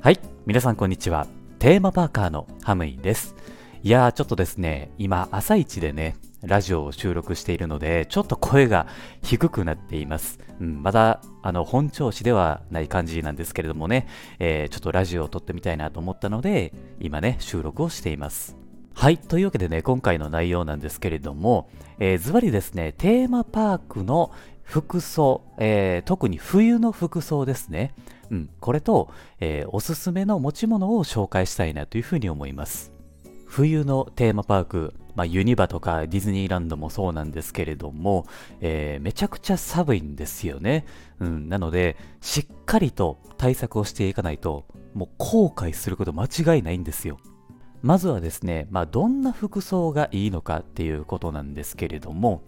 はい皆さんこんにちはテーマパーカーのハムイですいやーちょっとですね今朝一でねラジオを収録しているので、ちょっと声が低くなっています。うん、まだ、あの、本調子ではない感じなんですけれどもね、えー、ちょっとラジオを撮ってみたいなと思ったので、今ね、収録をしています。はい。というわけでね、今回の内容なんですけれども、えー、ズバリですね、テーマパークの服装、えー、特に冬の服装ですね。うん、これと、えー、おすすめの持ち物を紹介したいなというふうに思います。冬のテーマパーク、まあ、ユニバとかディズニーランドもそうなんですけれども、えー、めちゃくちゃ寒いんですよね。うん、なので、しっかりと対策をしていかないと、もう後悔すること間違いないんですよ。まずはですね、まあ、どんな服装がいいのかっていうことなんですけれども、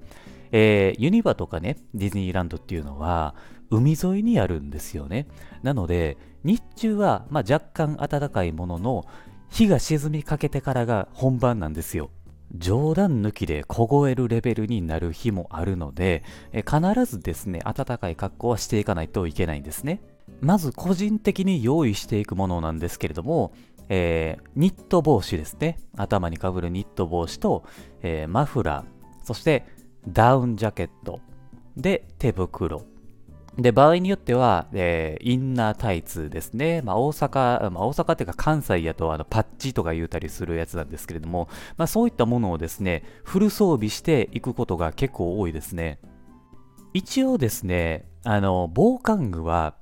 えー、ユニバとかね、ディズニーランドっていうのは、海沿いにあるんですよね。なので、日中は、まあ、若干暖かいものの、日が沈みかけてからが本番なんですよ。冗談抜きで凍えるレベルになる日もあるので、え必ずですね、暖かい格好はしていかないといけないんですね。まず個人的に用意していくものなんですけれども、えー、ニット帽子ですね。頭にかぶるニット帽子と、えー、マフラー、そしてダウンジャケット、で、手袋、で、場合によっては、えー、インナータイツですね。まあ、大阪、まあ、大阪っていうか関西やとあのパッチとか言うたりするやつなんですけれども、まあ、そういったものをですね、フル装備していくことが結構多いですね。一応ですね、あの、防寒具は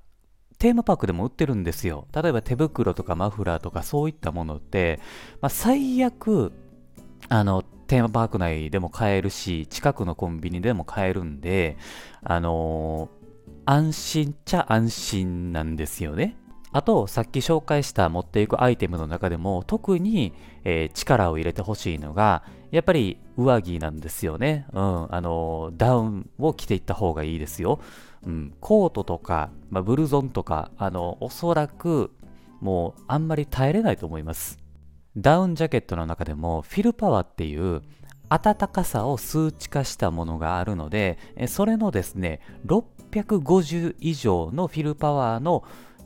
テーマパークでも売ってるんですよ。例えば手袋とかマフラーとかそういったものって、まあ、最悪、あの、テーマパーク内でも買えるし、近くのコンビニでも買えるんで、あのー安心っちゃ安心なんですよね。あと、さっき紹介した持っていくアイテムの中でも特に、えー、力を入れてほしいのが、やっぱり上着なんですよね。うん、あの、ダウンを着ていった方がいいですよ。うん、コートとか、まあ、ブルゾンとか、あの、おそらく、もうあんまり耐えれないと思います。ダウンジャケットの中でも、フィルパワーっていう、暖かさを数値化したものがあるので、それのですね、650以上のフィルパワーの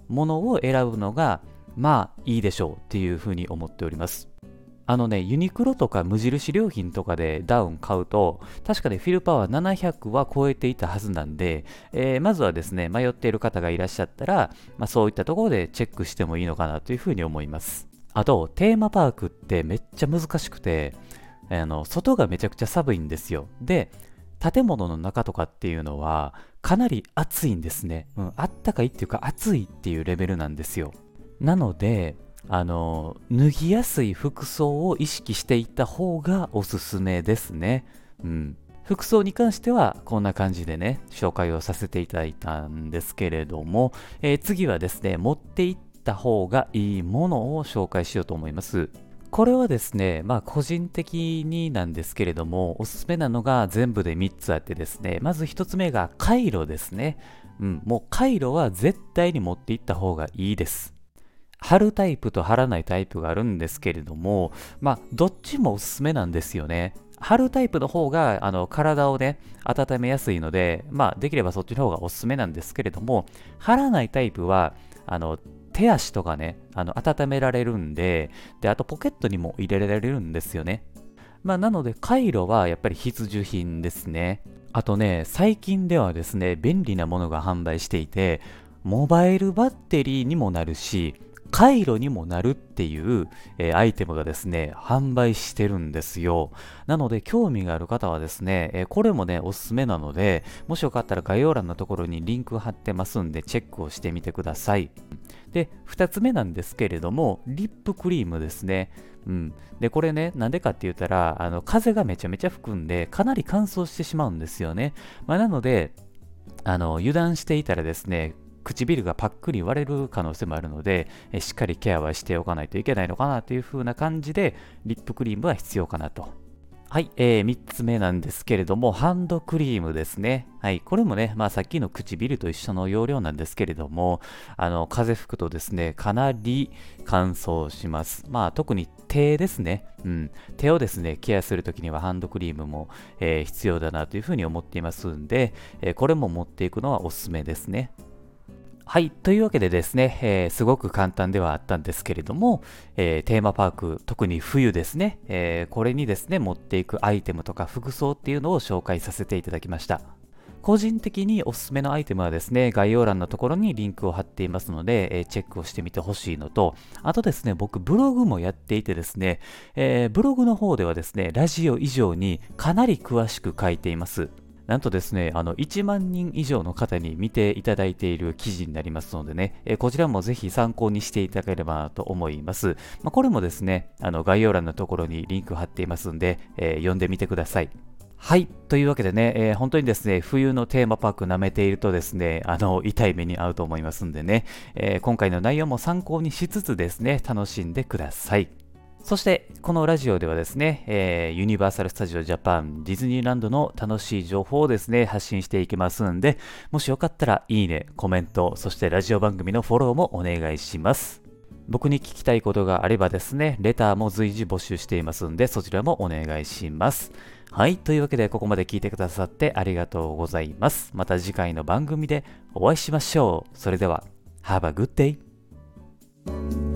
ものを選ぶのが、まあいいでしょうっていうふうに思っております。あのね、ユニクロとか無印良品とかでダウン買うと、確かね、フィルパワー700は超えていたはずなんで、えー、まずはですね、迷っている方がいらっしゃったら、まあ、そういったところでチェックしてもいいのかなというふうに思います。あと、テーマパークってめっちゃ難しくて、あの外がめちゃくちゃ寒いんですよ。で、建物の中とかっていうのはかなり暑いんですね。うん、あったかいっていうか暑いっていうレベルなんですよ。なので、あの、脱ぎやすい服装を意識していった方がおすすめですね。うん。服装に関してはこんな感じでね、紹介をさせていただいたんですけれども、えー、次はですね、持っていった方がいいものを紹介しようと思います。これはですね、まあ個人的になんですけれども、おすすめなのが全部で3つあってですね、まず1つ目がカイロですね。うん、もうカイロは絶対に持っていった方がいいです。貼るタイプと貼らないタイプがあるんですけれども、まあどっちもおすすめなんですよね。貼るタイプの方があの体をね、温めやすいので、まあできればそっちの方がおすすめなんですけれども、貼らないタイプは、あの手足とかね、あの温められるんで、で、あとポケットにも入れられるんですよね。まあ、なので、カイロはやっぱり必需品ですね。あとね、最近ではですね、便利なものが販売していて、モバイルバッテリーにもなるし、回路にもなるっていう、えー、アイテムがですね、販売してるんですよ。なので、興味がある方はですね、えー、これもね、おすすめなので、もしよかったら概要欄のところにリンク貼ってますんで、チェックをしてみてください。で、2つ目なんですけれども、リップクリームですね。うん。で、これね、なんでかって言ったら、あの、風がめちゃめちゃ吹くんで、かなり乾燥してしまうんですよね。まあ、なので、あの、油断していたらですね、唇がパックリ割れる可能性もあるので、えしっかりケアはしておかないといけないのかなという風な感じで、リップクリームは必要かなと。はい、えー、3つ目なんですけれども、ハンドクリームですね。はい、これもね、まあさっきの唇と一緒の容量なんですけれども、あの、風吹くとですね、かなり乾燥します。まあ特に手ですね。うん。手をですね、ケアするときにはハンドクリームも、えー、必要だなというふうに思っていますんで、えー、これも持っていくのはおすすめですね。はい。というわけでですね、えー、すごく簡単ではあったんですけれども、えー、テーマパーク、特に冬ですね、えー、これにですね、持っていくアイテムとか服装っていうのを紹介させていただきました。個人的におすすめのアイテムはですね、概要欄のところにリンクを貼っていますので、え、チェックをしてみてほしいのと、あとですね、僕ブログもやっていてですね、え、ブログの方ではですね、ラジオ以上にかなり詳しく書いています。なんとですね、あの、1万人以上の方に見ていただいている記事になりますのでね、え、こちらもぜひ参考にしていただければなと思います。まあ、これもですね、あの、概要欄のところにリンク貼っていますんで、えー、読んでみてください。はい。というわけでね、えー、本当にですね、冬のテーマパーク舐めているとですね、あの、痛い目に遭うと思いますんでね、えー、今回の内容も参考にしつつですね、楽しんでください。そして、このラジオではですね、えー、ユニバーサル・スタジオ・ジャパン、ディズニーランドの楽しい情報をですね、発信していきますんで、もしよかったら、いいね、コメント、そしてラジオ番組のフォローもお願いします。僕に聞きたいことがあればですね、レターも随時募集していますんで、そちらもお願いします。はい。というわけで、ここまで聞いてくださってありがとうございます。また次回の番組でお会いしましょう。それでは、Have a good day!